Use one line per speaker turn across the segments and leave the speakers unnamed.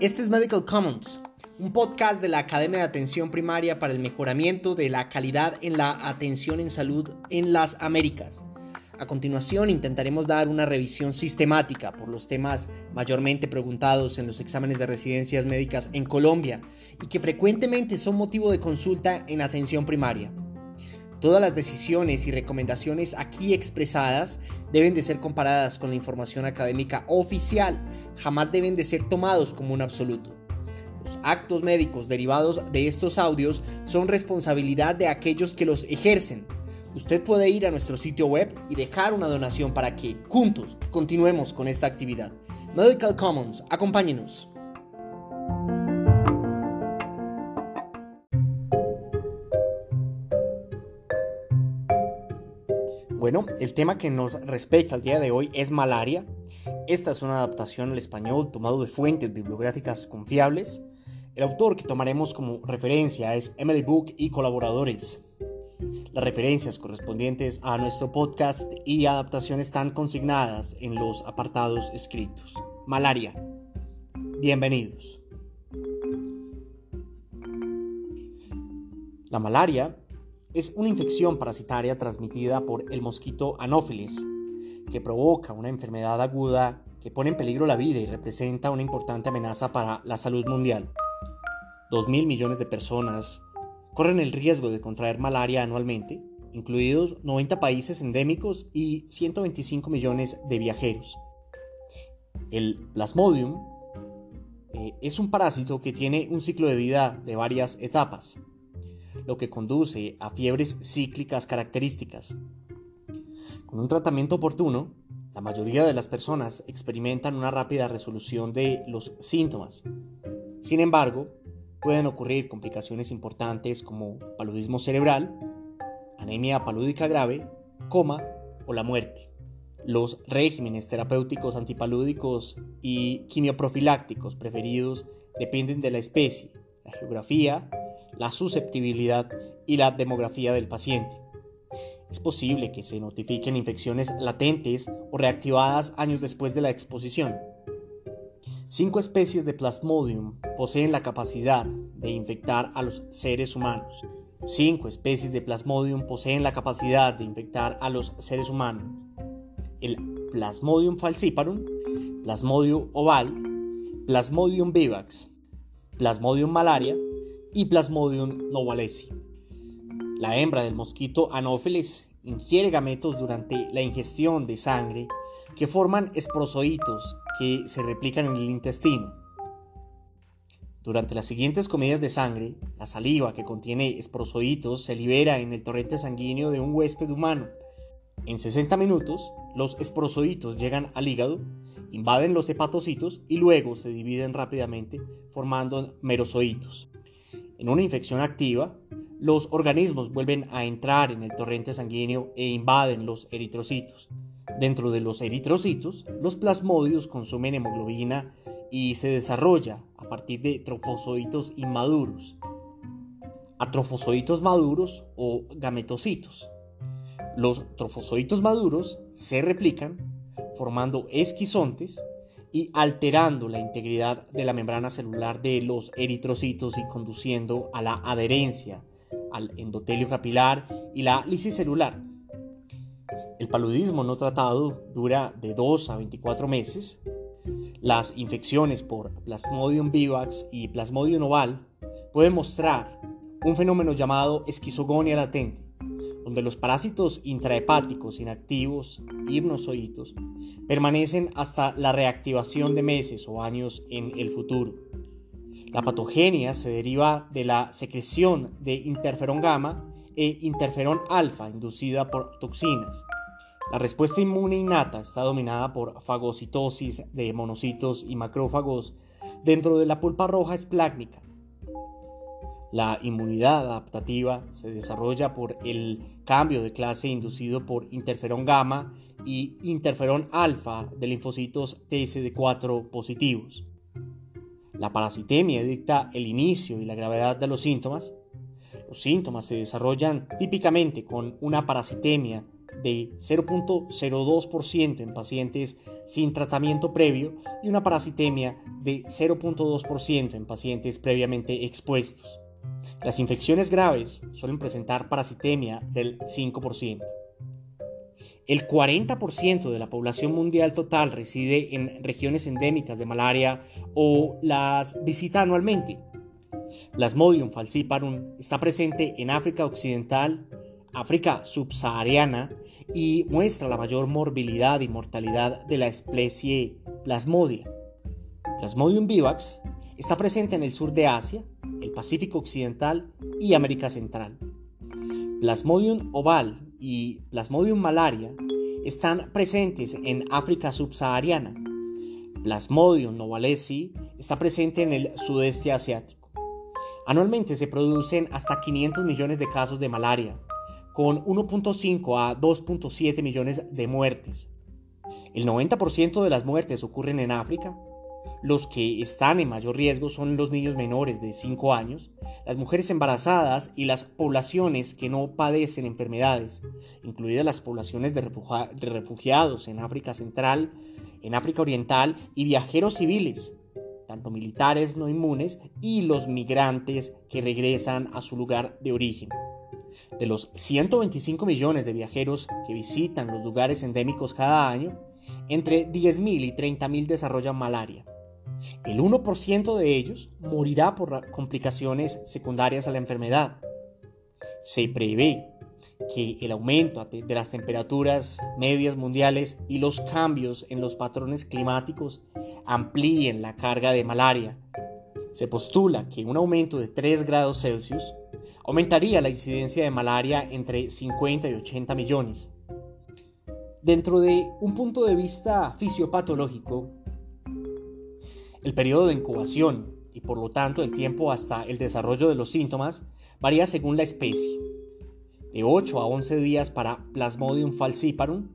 Este es Medical Commons, un podcast de la Academia de Atención Primaria para el mejoramiento de la calidad en la atención en salud en las Américas. A continuación intentaremos dar una revisión sistemática por los temas mayormente preguntados en los exámenes de residencias médicas en Colombia y que frecuentemente son motivo de consulta en atención primaria. Todas las decisiones y recomendaciones aquí expresadas deben de ser comparadas con la información académica oficial, jamás deben de ser tomados como un absoluto. Los actos médicos derivados de estos audios son responsabilidad de aquellos que los ejercen. Usted puede ir a nuestro sitio web y dejar una donación para que, juntos, continuemos con esta actividad. Medical Commons, acompáñenos. Bueno, el tema que nos respecta al día de hoy es malaria. Esta es una adaptación al español tomado de fuentes bibliográficas confiables. El autor que tomaremos como referencia es Emily Book y colaboradores. Las referencias correspondientes a nuestro podcast y adaptación están consignadas en los apartados escritos. Malaria. Bienvenidos. La malaria es una infección parasitaria transmitida por el mosquito Anopheles, que provoca una enfermedad aguda que pone en peligro la vida y representa una importante amenaza para la salud mundial. 2.000 millones de personas corren el riesgo de contraer malaria anualmente, incluidos 90 países endémicos y 125 millones de viajeros. El Plasmodium eh, es un parásito que tiene un ciclo de vida de varias etapas lo que conduce a fiebres cíclicas características. Con un tratamiento oportuno, la mayoría de las personas experimentan una rápida resolución de los síntomas. Sin embargo, pueden ocurrir complicaciones importantes como paludismo cerebral, anemia palúdica grave, coma o la muerte. Los regímenes terapéuticos antipalúdicos y quimioprofilácticos preferidos dependen de la especie, la geografía la susceptibilidad y la demografía del paciente. Es posible que se notifiquen infecciones latentes o reactivadas años después de la exposición. Cinco especies de Plasmodium poseen la capacidad de infectar a los seres humanos. Cinco especies de Plasmodium poseen la capacidad de infectar a los seres humanos. El Plasmodium falciparum, Plasmodium oval, Plasmodium vivax, Plasmodium malaria y Plasmodium novalesi. La hembra del mosquito Anopheles ingiere gametos durante la ingestión de sangre que forman esprozoitos que se replican en el intestino. Durante las siguientes comidas de sangre, la saliva que contiene esprozoitos se libera en el torrente sanguíneo de un huésped humano. En 60 minutos, los esprozoitos llegan al hígado, invaden los hepatocitos y luego se dividen rápidamente formando merozoitos. En una infección activa, los organismos vuelven a entrar en el torrente sanguíneo e invaden los eritrocitos. Dentro de los eritrocitos, los plasmodios consumen hemoglobina y se desarrolla a partir de trofozoitos inmaduros, atrofozoitos maduros o gametocitos. Los trofozoitos maduros se replican formando esquizontes y alterando la integridad de la membrana celular de los eritrocitos y conduciendo a la adherencia al endotelio capilar y la lisis celular. El paludismo no tratado dura de 2 a 24 meses. Las infecciones por Plasmodium vivax y Plasmodium oval pueden mostrar un fenómeno llamado esquizogonia latente, donde los parásitos intrahepáticos inactivos, hipnozoitos, permanecen hasta la reactivación de meses o años en el futuro. La patogenia se deriva de la secreción de interferón gamma e interferón alfa inducida por toxinas. La respuesta inmune innata está dominada por fagocitosis de monocitos y macrófagos dentro de la pulpa roja esplácnica. La inmunidad adaptativa se desarrolla por el cambio de clase inducido por interferón gamma y interferón alfa de linfocitos TSD4 positivos. La parasitemia dicta el inicio y la gravedad de los síntomas. Los síntomas se desarrollan típicamente con una parasitemia de 0.02% en pacientes sin tratamiento previo y una parasitemia de 0.2% en pacientes previamente expuestos. Las infecciones graves suelen presentar parasitemia del 5%. El 40% de la población mundial total reside en regiones endémicas de malaria o las visita anualmente. Plasmodium falciparum está presente en África Occidental, África subsahariana y muestra la mayor morbilidad y mortalidad de la especie Plasmodia. Plasmodium vivax está presente en el sur de Asia, el Pacífico Occidental y América Central. Plasmodium oval y Plasmodium malaria están presentes en África subsahariana. Plasmodium novalesi está presente en el sudeste asiático. Anualmente se producen hasta 500 millones de casos de malaria, con 1.5 a 2.7 millones de muertes. El 90% de las muertes ocurren en África. Los que están en mayor riesgo son los niños menores de 5 años, las mujeres embarazadas y las poblaciones que no padecen enfermedades, incluidas las poblaciones de, refugiados en África Central, en África Oriental y viajeros civiles, tanto militares no inmunes y los migrantes que regresan a su lugar de origen. De los 125 millones de viajeros que visitan los lugares endémicos cada año, entre 10.000 y 30.000 desarrollan malaria. El 1% de ellos morirá por complicaciones secundarias a la enfermedad. Se prevé que el aumento de las temperaturas medias mundiales y los cambios en los patrones climáticos amplíen la carga de malaria. Se postula que un aumento de 3 grados Celsius aumentaría la incidencia de malaria entre 50 y 80 millones. Dentro de un punto de vista fisiopatológico, el periodo de incubación y por lo tanto el tiempo hasta el desarrollo de los síntomas varía según la especie. De 8 a 11 días para Plasmodium falciparum,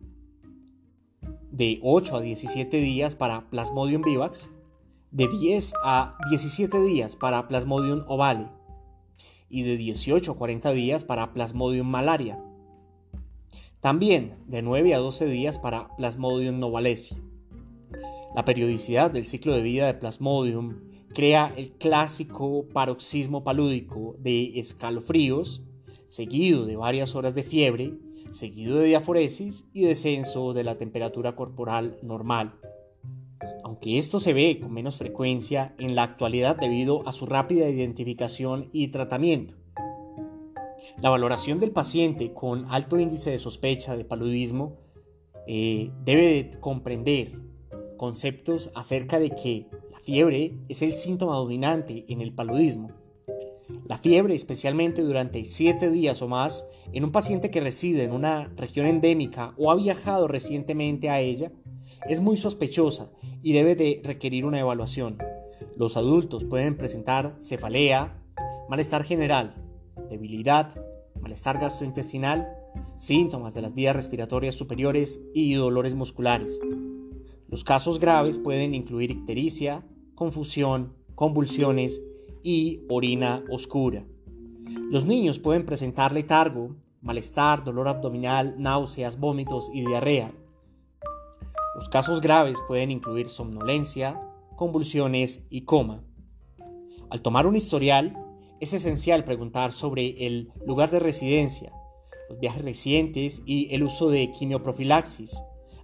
de 8 a 17 días para Plasmodium vivax, de 10 a 17 días para Plasmodium ovale y de 18 a 40 días para Plasmodium malaria. También de 9 a 12 días para Plasmodium novalesi. La periodicidad del ciclo de vida de Plasmodium crea el clásico paroxismo palúdico de escalofríos, seguido de varias horas de fiebre, seguido de diaforesis y descenso de la temperatura corporal normal aunque esto se ve con menos frecuencia en la actualidad debido a su rápida identificación y tratamiento. La valoración del paciente con alto índice de sospecha de paludismo eh, debe comprender conceptos acerca de que la fiebre es el síntoma dominante en el paludismo. La fiebre, especialmente durante 7 días o más, en un paciente que reside en una región endémica o ha viajado recientemente a ella, es muy sospechosa y debe de requerir una evaluación. Los adultos pueden presentar cefalea, malestar general, debilidad, malestar gastrointestinal, síntomas de las vías respiratorias superiores y dolores musculares. Los casos graves pueden incluir ictericia, confusión, convulsiones y orina oscura. Los niños pueden presentar letargo, malestar, dolor abdominal, náuseas, vómitos y diarrea. Los casos graves pueden incluir somnolencia, convulsiones y coma. Al tomar un historial, es esencial preguntar sobre el lugar de residencia, los viajes recientes y el uso de quimioprofilaxis,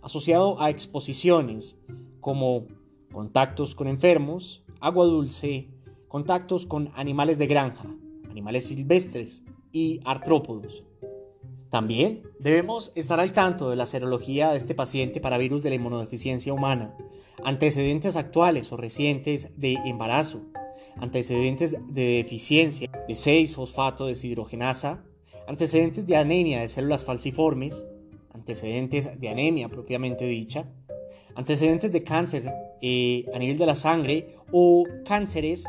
asociado a exposiciones como contactos con enfermos, agua dulce, contactos con animales de granja, animales silvestres y artrópodos. También debemos estar al tanto de la serología de este paciente para virus de la inmunodeficiencia humana, antecedentes actuales o recientes de embarazo, antecedentes de deficiencia de 6-fosfato deshidrogenasa, antecedentes de anemia de células falciformes, antecedentes de anemia propiamente dicha, antecedentes de cáncer eh, a nivel de la sangre o cánceres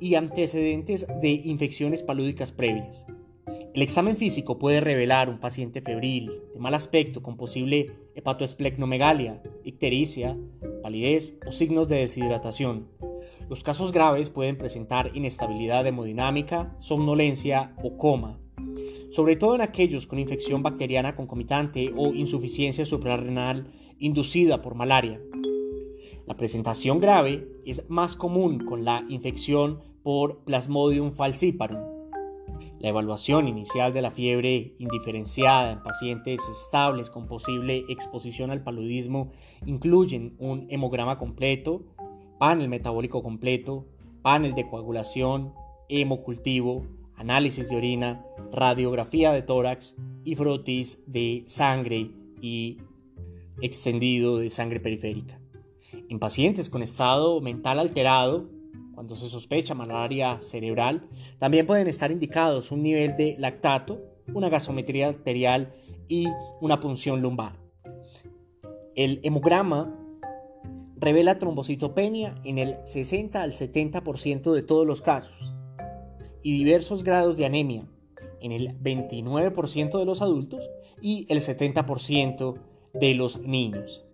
y antecedentes de infecciones palúdicas previas. El examen físico puede revelar un paciente febril, de mal aspecto, con posible hepatoesplenomegalia, ictericia, palidez o signos de deshidratación. Los casos graves pueden presentar inestabilidad hemodinámica, somnolencia o coma. Sobre todo en aquellos con infección bacteriana concomitante o insuficiencia suprarrenal inducida por malaria. La presentación grave es más común con la infección por Plasmodium falciparum. La evaluación inicial de la fiebre indiferenciada en pacientes estables con posible exposición al paludismo incluyen un hemograma completo, panel metabólico completo, panel de coagulación, hemocultivo, análisis de orina, radiografía de tórax y frotis de sangre y extendido de sangre periférica. En pacientes con estado mental alterado, cuando se sospecha malaria cerebral, también pueden estar indicados un nivel de lactato, una gasometría arterial y una punción lumbar. El hemograma revela trombocitopenia en el 60 al 70% de todos los casos y diversos grados de anemia en el 29% de los adultos y el 70% de los niños.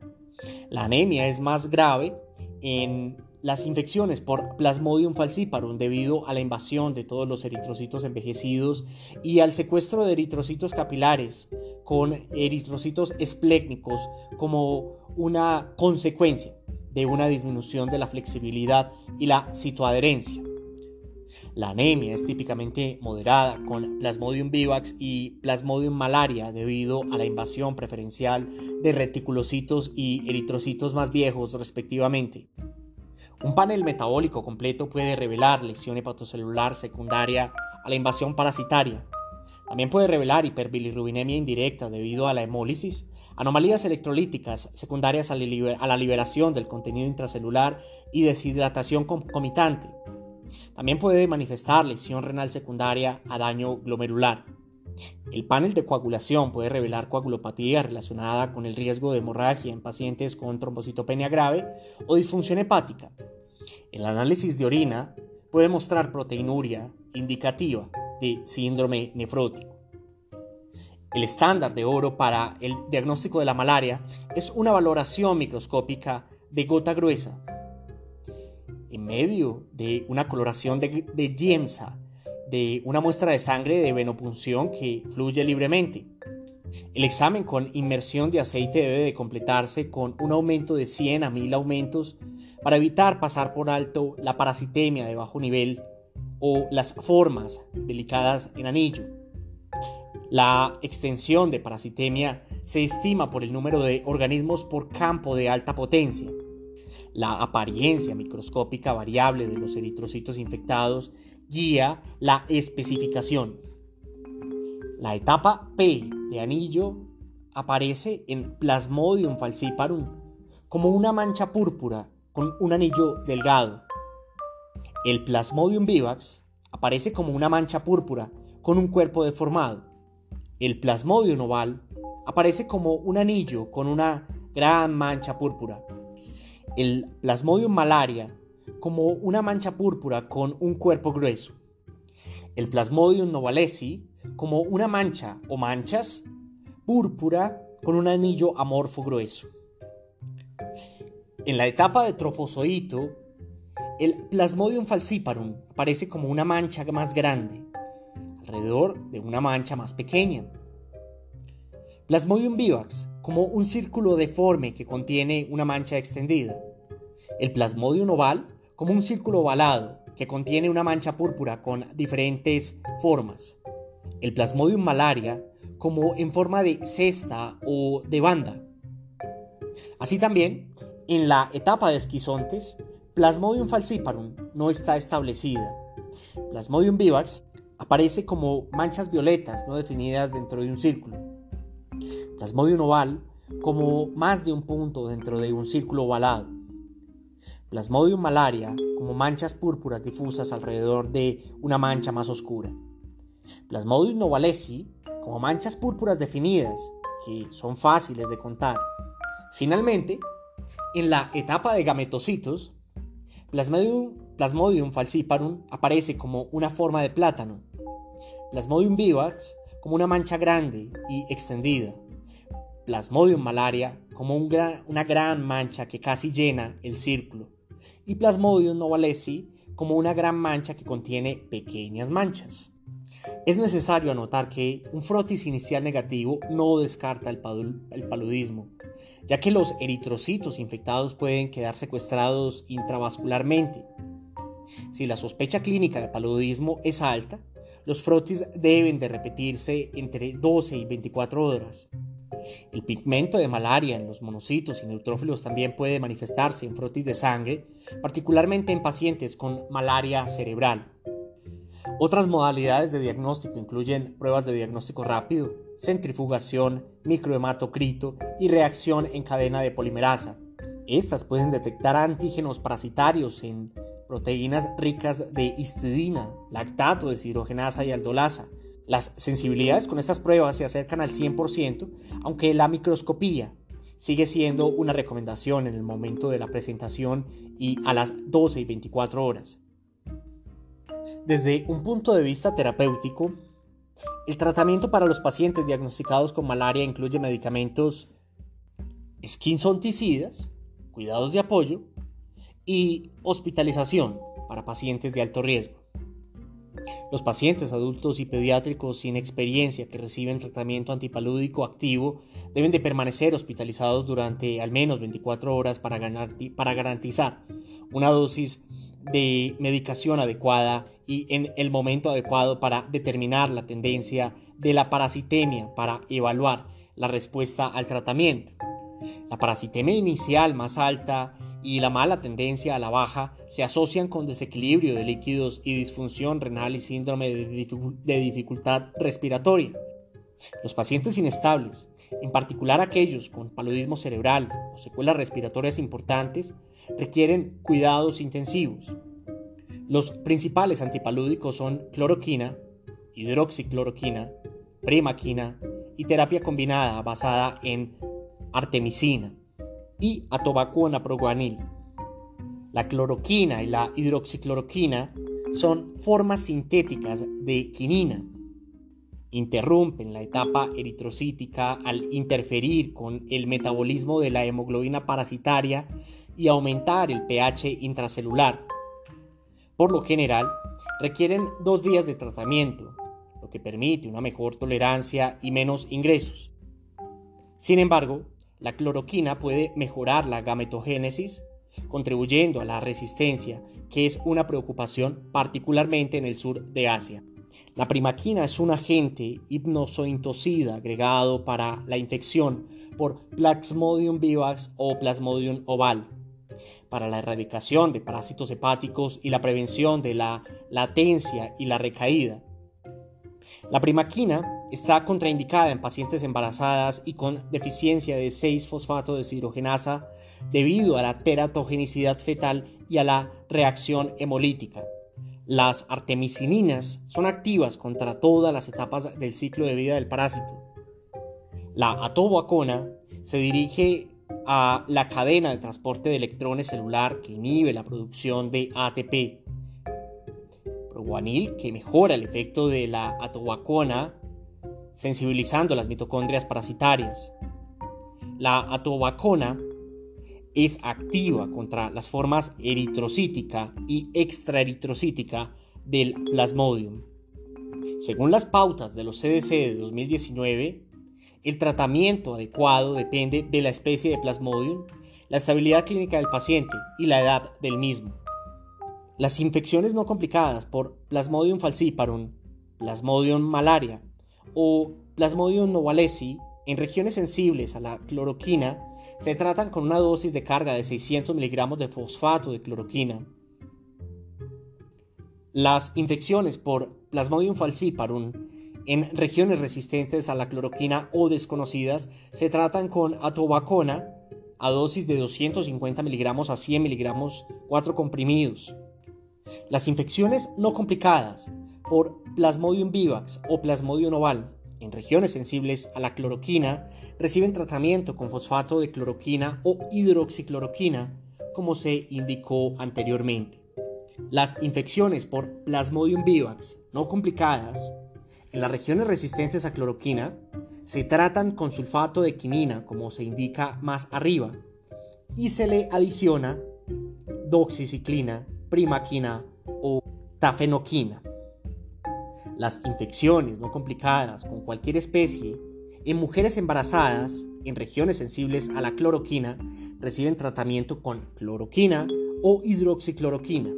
La anemia es más grave en las infecciones por Plasmodium falciparum debido a la invasión de todos los eritrocitos envejecidos y al secuestro de eritrocitos capilares con eritrocitos esplécnicos como una consecuencia de una disminución de la flexibilidad y la citoadherencia. La anemia es típicamente moderada con Plasmodium vivax y Plasmodium malaria debido a la invasión preferencial de reticulocitos y eritrocitos más viejos respectivamente. Un panel metabólico completo puede revelar lesión hepatocelular secundaria a la invasión parasitaria. También puede revelar hiperbilirrubinemia indirecta debido a la hemólisis, anomalías electrolíticas secundarias a la liberación del contenido intracelular y deshidratación concomitante. También puede manifestar lesión renal secundaria a daño glomerular. El panel de coagulación puede revelar coagulopatía relacionada con el riesgo de hemorragia en pacientes con trombocitopenia grave o disfunción hepática. El análisis de orina puede mostrar proteinuria indicativa de síndrome nefrótico. El estándar de oro para el diagnóstico de la malaria es una valoración microscópica de gota gruesa en medio de una coloración de, de de una muestra de sangre de venopunción que fluye libremente. El examen con inmersión de aceite debe de completarse con un aumento de 100 a 1000 aumentos para evitar pasar por alto la parasitemia de bajo nivel o las formas delicadas en anillo. La extensión de parasitemia se estima por el número de organismos por campo de alta potencia. La apariencia microscópica variable de los eritrocitos infectados guía la especificación. La etapa P de anillo aparece en Plasmodium falciparum como una mancha púrpura con un anillo delgado. El Plasmodium vivax aparece como una mancha púrpura con un cuerpo deformado. El Plasmodium oval aparece como un anillo con una gran mancha púrpura. El Plasmodium malaria como una mancha púrpura con un cuerpo grueso. El Plasmodium novalesi como una mancha o manchas púrpura con un anillo amorfo grueso. En la etapa de trofozoito, el Plasmodium falciparum aparece como una mancha más grande, alrededor de una mancha más pequeña. Plasmodium vivax como un círculo deforme que contiene una mancha extendida. El Plasmodium oval como un círculo ovalado que contiene una mancha púrpura con diferentes formas. El Plasmodium malaria como en forma de cesta o de banda. Así también, en la etapa de esquizontes, Plasmodium falciparum no está establecida. Plasmodium vivax aparece como manchas violetas no definidas dentro de un círculo. Plasmodium oval como más de un punto dentro de un círculo ovalado. Plasmodium malaria como manchas púrpuras difusas alrededor de una mancha más oscura. Plasmodium novalesi como manchas púrpuras definidas que son fáciles de contar. Finalmente, en la etapa de gametocitos, Plasmodium, falciparum aparece como una forma de plátano. Plasmodium vivax como una mancha grande y extendida. Plasmodium malaria como una gran mancha que casi llena el círculo y Plasmodium novalesi como una gran mancha que contiene pequeñas manchas. Es necesario anotar que un frotis inicial negativo no descarta el, paludismo, ya que los eritrocitos infectados pueden quedar secuestrados intravascularmente. Si la sospecha clínica de paludismo es alta, los frotis deben de repetirse entre 12 y 24 horas. El pigmento de malaria en los monocitos y neutrófilos también puede manifestarse en frotis de sangre, particularmente en pacientes con malaria cerebral. Otras modalidades de diagnóstico incluyen pruebas de diagnóstico rápido, centrifugación, microhematocrito y reacción en cadena de polimerasa. Estas pueden detectar antígenos parasitarios en proteínas ricas de histidina, lactato, deshidrogenasa y aldolasa. Las sensibilidades con estas pruebas se acercan al 100%, aunque la microscopía sigue siendo una recomendación en el momento de la presentación y a las 12 y 24 horas. Desde un punto de vista terapéutico, el tratamiento para los pacientes diagnosticados con malaria incluye medicamentos esquinzonticidas, cuidados de apoyo y hospitalización para pacientes de alto riesgo. Los pacientes adultos y pediátricos sin experiencia que reciben tratamiento antipalúdico activo deben de permanecer hospitalizados durante al menos 24 horas para, para garantizar una dosis de medicación adecuada y en el momento adecuado para determinar la tendencia de la parasitemia para evaluar la respuesta al tratamiento. La parasitemia inicial más alta y la mala tendencia a la baja se asocian con desequilibrio de líquidos y disfunción renal y síndrome de dificultad respiratoria. Los pacientes inestables, en particular aquellos con paludismo cerebral o secuelas respiratorias importantes, requieren cuidados intensivos. Los principales antipalúdicos son cloroquina, hidroxicloroquina, primaquina y terapia combinada basada en artemisina y atobacona proguanil. La cloroquina y la hidroxicloroquina son formas sintéticas de quinina. Interrumpen la etapa eritrocítica al interferir con el metabolismo de la hemoglobina parasitaria y aumentar el pH intracelular. Por lo general, requieren dos días de tratamiento, lo que permite una mejor tolerancia y menos ingresos. Sin embargo, la cloroquina puede mejorar la gametogénesis, contribuyendo a la resistencia, que es una preocupación particularmente en el sur de Asia. La primaquina es un agente hipnozointocida agregado para la infección por Plasmodium vivax o Plasmodium oval, para la erradicación de parásitos hepáticos y la prevención de la latencia y la recaída. La primaquina Está contraindicada en pacientes embarazadas y con deficiencia de 6-fosfato deshidrogenasa debido a la teratogenicidad fetal y a la reacción hemolítica. Las artemisininas son activas contra todas las etapas del ciclo de vida del parásito. La atoboacona se dirige a la cadena de transporte de electrones celular que inhibe la producción de ATP. Proguanil, que mejora el efecto de la atoboacona sensibilizando las mitocondrias parasitarias. La atobacona es activa contra las formas eritrocítica y extraeritrocítica del plasmodium. Según las pautas de los CDC de 2019, el tratamiento adecuado depende de la especie de plasmodium, la estabilidad clínica del paciente y la edad del mismo. Las infecciones no complicadas por Plasmodium falciparum, Plasmodium malaria o Plasmodium novalesi en regiones sensibles a la cloroquina se tratan con una dosis de carga de 600 miligramos de fosfato de cloroquina. Las infecciones por Plasmodium falciparum en regiones resistentes a la cloroquina o desconocidas se tratan con atobacona a dosis de 250 miligramos a 100 miligramos 4 comprimidos. Las infecciones no complicadas por Plasmodium vivax o Plasmodium oval en regiones sensibles a la cloroquina reciben tratamiento con fosfato de cloroquina o hidroxicloroquina, como se indicó anteriormente. Las infecciones por Plasmodium vivax no complicadas en las regiones resistentes a cloroquina se tratan con sulfato de quinina, como se indica más arriba, y se le adiciona doxiciclina, primaquina o tafenoquina. Las infecciones no complicadas con cualquier especie en mujeres embarazadas en regiones sensibles a la cloroquina reciben tratamiento con cloroquina o hidroxicloroquina.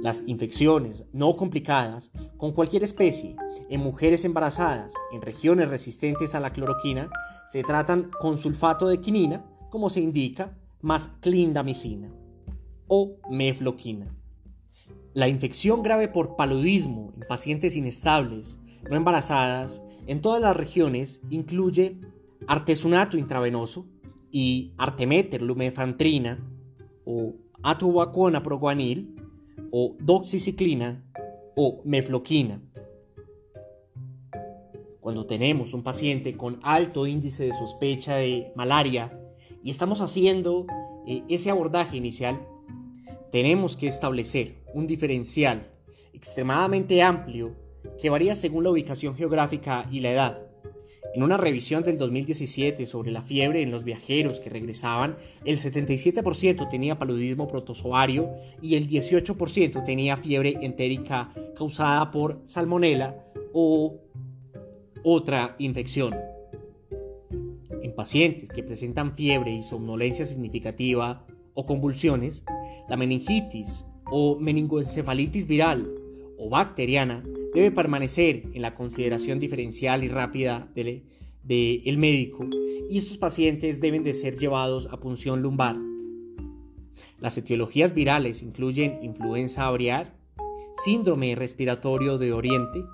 Las infecciones no complicadas con cualquier especie en mujeres embarazadas en regiones resistentes a la cloroquina se tratan con sulfato de quinina, como se indica, más clindamicina o mefloquina. La infección grave por paludismo en pacientes inestables, no embarazadas, en todas las regiones incluye artesunato intravenoso y artemeter lumefantrina o atovaquona proguanil o doxiciclina o mefloquina. Cuando tenemos un paciente con alto índice de sospecha de malaria y estamos haciendo eh, ese abordaje inicial, tenemos que establecer un diferencial extremadamente amplio que varía según la ubicación geográfica y la edad. En una revisión del 2017 sobre la fiebre en los viajeros que regresaban, el 77% tenía paludismo protozoario y el 18% tenía fiebre entérica causada por salmonela o otra infección. En pacientes que presentan fiebre y somnolencia significativa o convulsiones, la meningitis o meningoencefalitis viral o bacteriana debe permanecer en la consideración diferencial y rápida del de médico y estos pacientes deben de ser llevados a punción lumbar. Las etiologías virales incluyen influenza aviar, síndrome respiratorio de Oriente,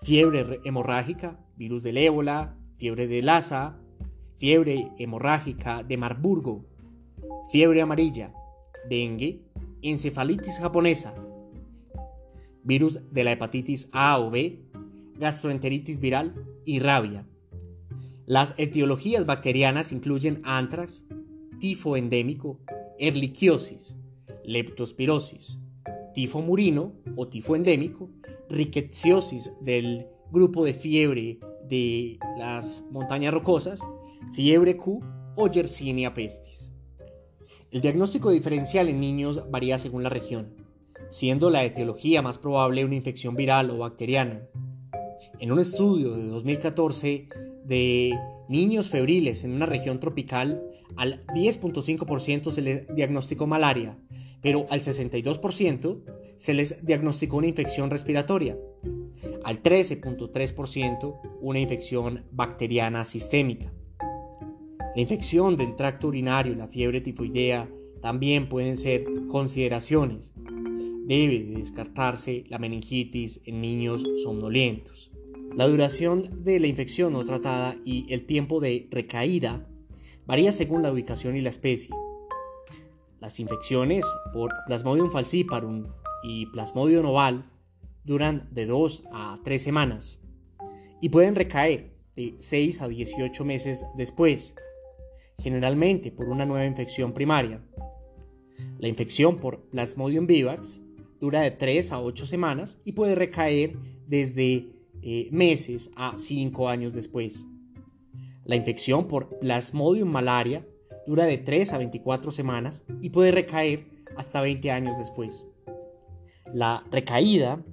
fiebre hemorrágica, virus del ébola, fiebre de Lassa, fiebre hemorrágica de Marburgo, fiebre amarilla, dengue, encefalitis japonesa, virus de la hepatitis A o B, gastroenteritis viral y rabia. Las etiologías bacterianas incluyen antrax, tifo endémico, erliquiosis, leptospirosis, tifo murino o tifo endémico, rickettsiosis del grupo de fiebre de las montañas rocosas, fiebre Q o Yersinia pestis. El diagnóstico diferencial en niños varía según la región, siendo la etiología más probable una infección viral o bacteriana. En un estudio de 2014 de niños febriles en una región tropical, al 10.5% se les diagnosticó malaria, pero al 62% se les diagnosticó una infección respiratoria, al 13.3% una infección bacteriana sistémica. La infección del tracto urinario y la fiebre tifoidea también pueden ser consideraciones. Debe descartarse la meningitis en niños somnolientos. La duración de la infección no tratada y el tiempo de recaída varía según la ubicación y la especie. Las infecciones por Plasmodium falciparum y Plasmodium oval duran de 2 a 3 semanas y pueden recaer de 6 a 18 meses después generalmente por una nueva infección primaria. La infección por Plasmodium vivax dura de 3 a 8 semanas y puede recaer desde eh, meses a 5 años después. La infección por Plasmodium malaria dura de 3 a 24 semanas y puede recaer hasta 20 años después. La recaída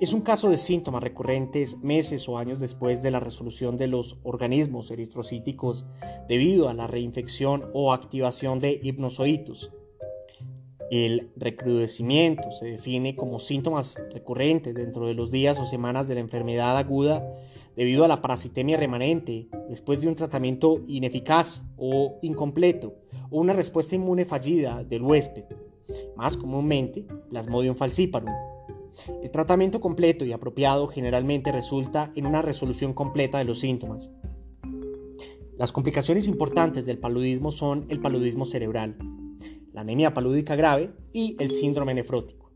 es un caso de síntomas recurrentes meses o años después de la resolución de los organismos eritrocíticos debido a la reinfección o activación de hipnozoitos. El recrudecimiento se define como síntomas recurrentes dentro de los días o semanas de la enfermedad aguda debido a la parasitemia remanente después de un tratamiento ineficaz o incompleto o una respuesta inmune fallida del huésped, más comúnmente Plasmodium falciparum el tratamiento completo y apropiado generalmente resulta en una resolución completa de los síntomas. Las complicaciones importantes del paludismo son el paludismo cerebral, la anemia palúdica grave y el síndrome nefrótico.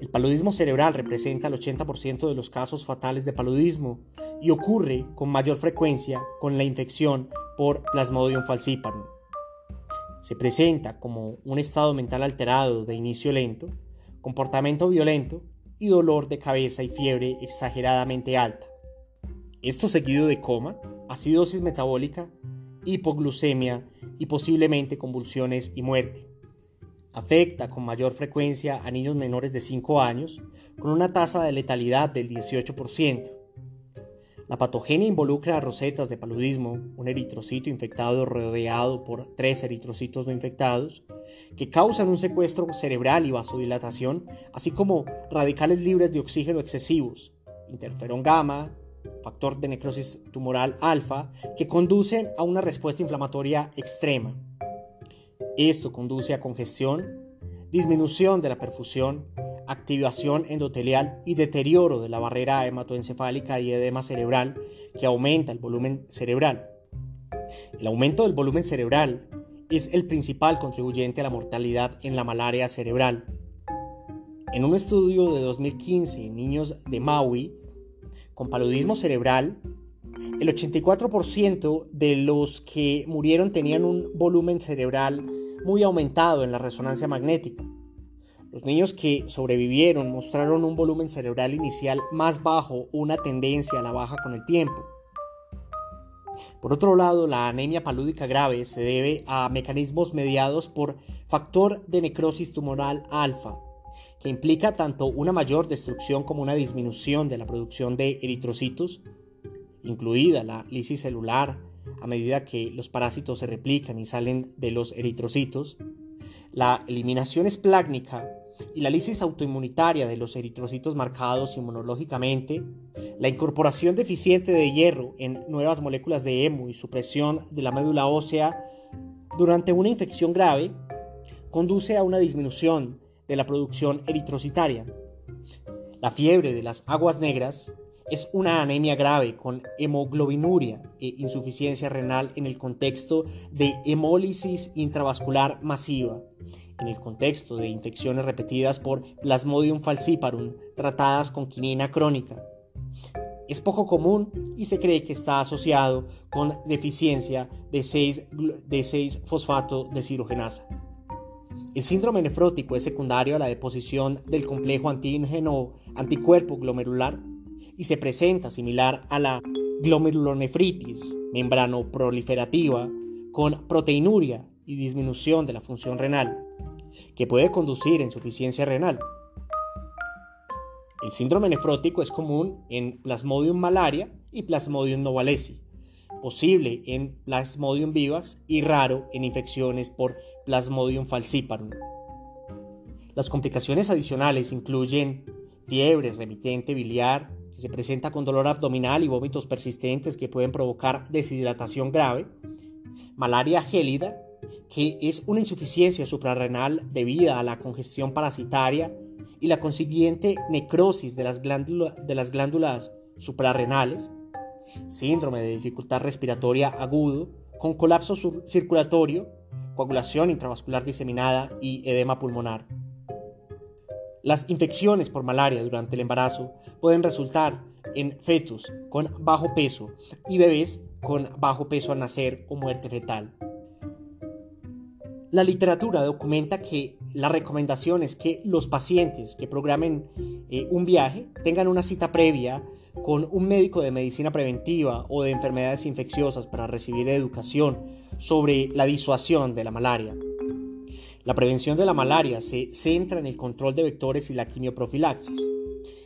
El paludismo cerebral representa el 80% de los casos fatales de paludismo y ocurre con mayor frecuencia con la infección por Plasmodium falciparum. Se presenta como un estado mental alterado de inicio lento, comportamiento violento y dolor de cabeza y fiebre exageradamente alta. Esto seguido de coma, acidosis metabólica, hipoglucemia y posiblemente convulsiones y muerte. afecta con mayor frecuencia a niños menores de 5 años, con una tasa de letalidad del 18%. La patogenia involucra rosetas de paludismo, un eritrocito infectado rodeado por tres eritrocitos no infectados, que causan un secuestro cerebral y vasodilatación, así como radicales libres de oxígeno excesivos, interferón gamma, factor de necrosis tumoral alfa, que conducen a una respuesta inflamatoria extrema. Esto conduce a congestión, disminución de la perfusión, activación endotelial y deterioro de la barrera hematoencefálica y edema cerebral que aumenta el volumen cerebral. El aumento del volumen cerebral es el principal contribuyente a la mortalidad en la malaria cerebral. En un estudio de 2015 en niños de Maui con paludismo cerebral, el 84% de los que murieron tenían un volumen cerebral muy aumentado en la resonancia magnética. Los niños que sobrevivieron mostraron un volumen cerebral inicial más bajo, una tendencia a la baja con el tiempo. Por otro lado, la anemia palúdica grave se debe a mecanismos mediados por factor de necrosis tumoral alfa, que implica tanto una mayor destrucción como una disminución de la producción de eritrocitos, incluida la lisis celular a medida que los parásitos se replican y salen de los eritrocitos, la eliminación esplácnica y la lisis autoinmunitaria de los eritrocitos marcados inmunológicamente, la incorporación deficiente de hierro en nuevas moléculas de hemo y supresión de la médula ósea durante una infección grave, conduce a una disminución de la producción eritrocitaria. La fiebre de las aguas negras es una anemia grave con hemoglobinuria e insuficiencia renal en el contexto de hemólisis intravascular masiva, en el contexto de infecciones repetidas por Plasmodium falciparum tratadas con quinina crónica. Es poco común y se cree que está asociado con deficiencia de 6-fosfato de cirogenasa. El síndrome nefrótico es secundario a la deposición del complejo antígeno anticuerpo glomerular y se presenta similar a la glomerulonefritis membranoproliferativa con proteinuria y disminución de la función renal, que puede conducir a insuficiencia renal. El síndrome nefrótico es común en Plasmodium malaria y Plasmodium novalesi, posible en Plasmodium vivax y raro en infecciones por Plasmodium falciparum. Las complicaciones adicionales incluyen fiebre remitente biliar, que se presenta con dolor abdominal y vómitos persistentes que pueden provocar deshidratación grave, malaria gélida, que es una insuficiencia suprarrenal debida a la congestión parasitaria y la consiguiente necrosis de las, glándulas suprarrenales, síndrome de dificultad respiratoria agudo con colapso circulatorio, coagulación intravascular diseminada y edema pulmonar. Las infecciones por malaria durante el embarazo pueden resultar en fetos con bajo peso y bebés con bajo peso al nacer o muerte fetal. La literatura documenta que la recomendación es que los pacientes que programen eh, un viaje tengan una cita previa con un médico de medicina preventiva o de enfermedades infecciosas para recibir educación sobre la disuasión de la malaria. La prevención de la malaria se centra en el control de vectores y la quimioprofilaxis.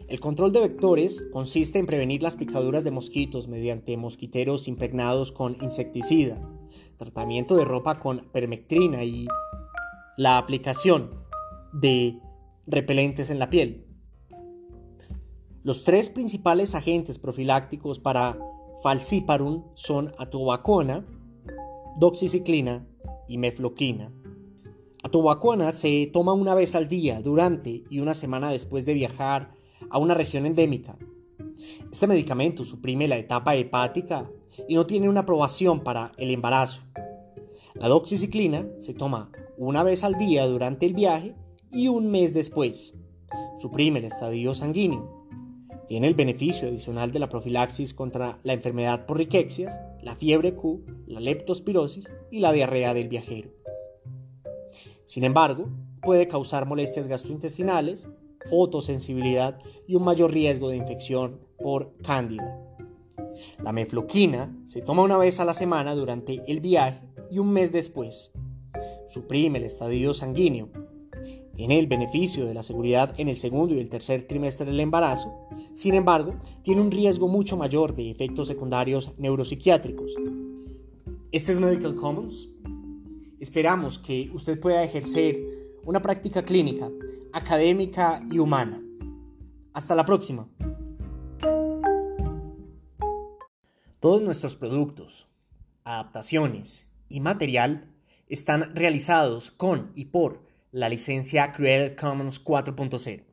El control de vectores consiste en prevenir las picaduras de mosquitos mediante mosquiteros impregnados con insecticida, tratamiento de ropa con permectrina y la aplicación de repelentes en la piel. Los tres principales agentes profilácticos para falciparum son atobacona, doxiciclina y mefloquina. Atobacona se toma una vez al día durante y una semana después de viajar a una región endémica. Este medicamento suprime la etapa hepática y no tiene una aprobación para el embarazo. La doxiciclina se toma una vez al día durante el viaje y un mes después. Suprime el estadio sanguíneo. Tiene el beneficio adicional de la profilaxis contra la enfermedad por riquecias, la fiebre Q, la leptospirosis y la diarrea del viajero. Sin embargo, puede causar molestias gastrointestinales, fotosensibilidad y un mayor riesgo de infección por cándida. La mefloquina se toma una vez a la semana durante el viaje y un mes después. Suprime el estadio sanguíneo, Tiene el beneficio de la seguridad en el segundo y el tercer trimestre del embarazo, sin embargo, tiene un riesgo mucho mayor de efectos secundarios neuropsiquiátricos. Este es Medical Commons. Esperamos que usted pueda ejercer una práctica clínica, académica y humana. Hasta la próxima. Todos nuestros productos, adaptaciones y material están realizados con y por la licencia Creative Commons 4.0.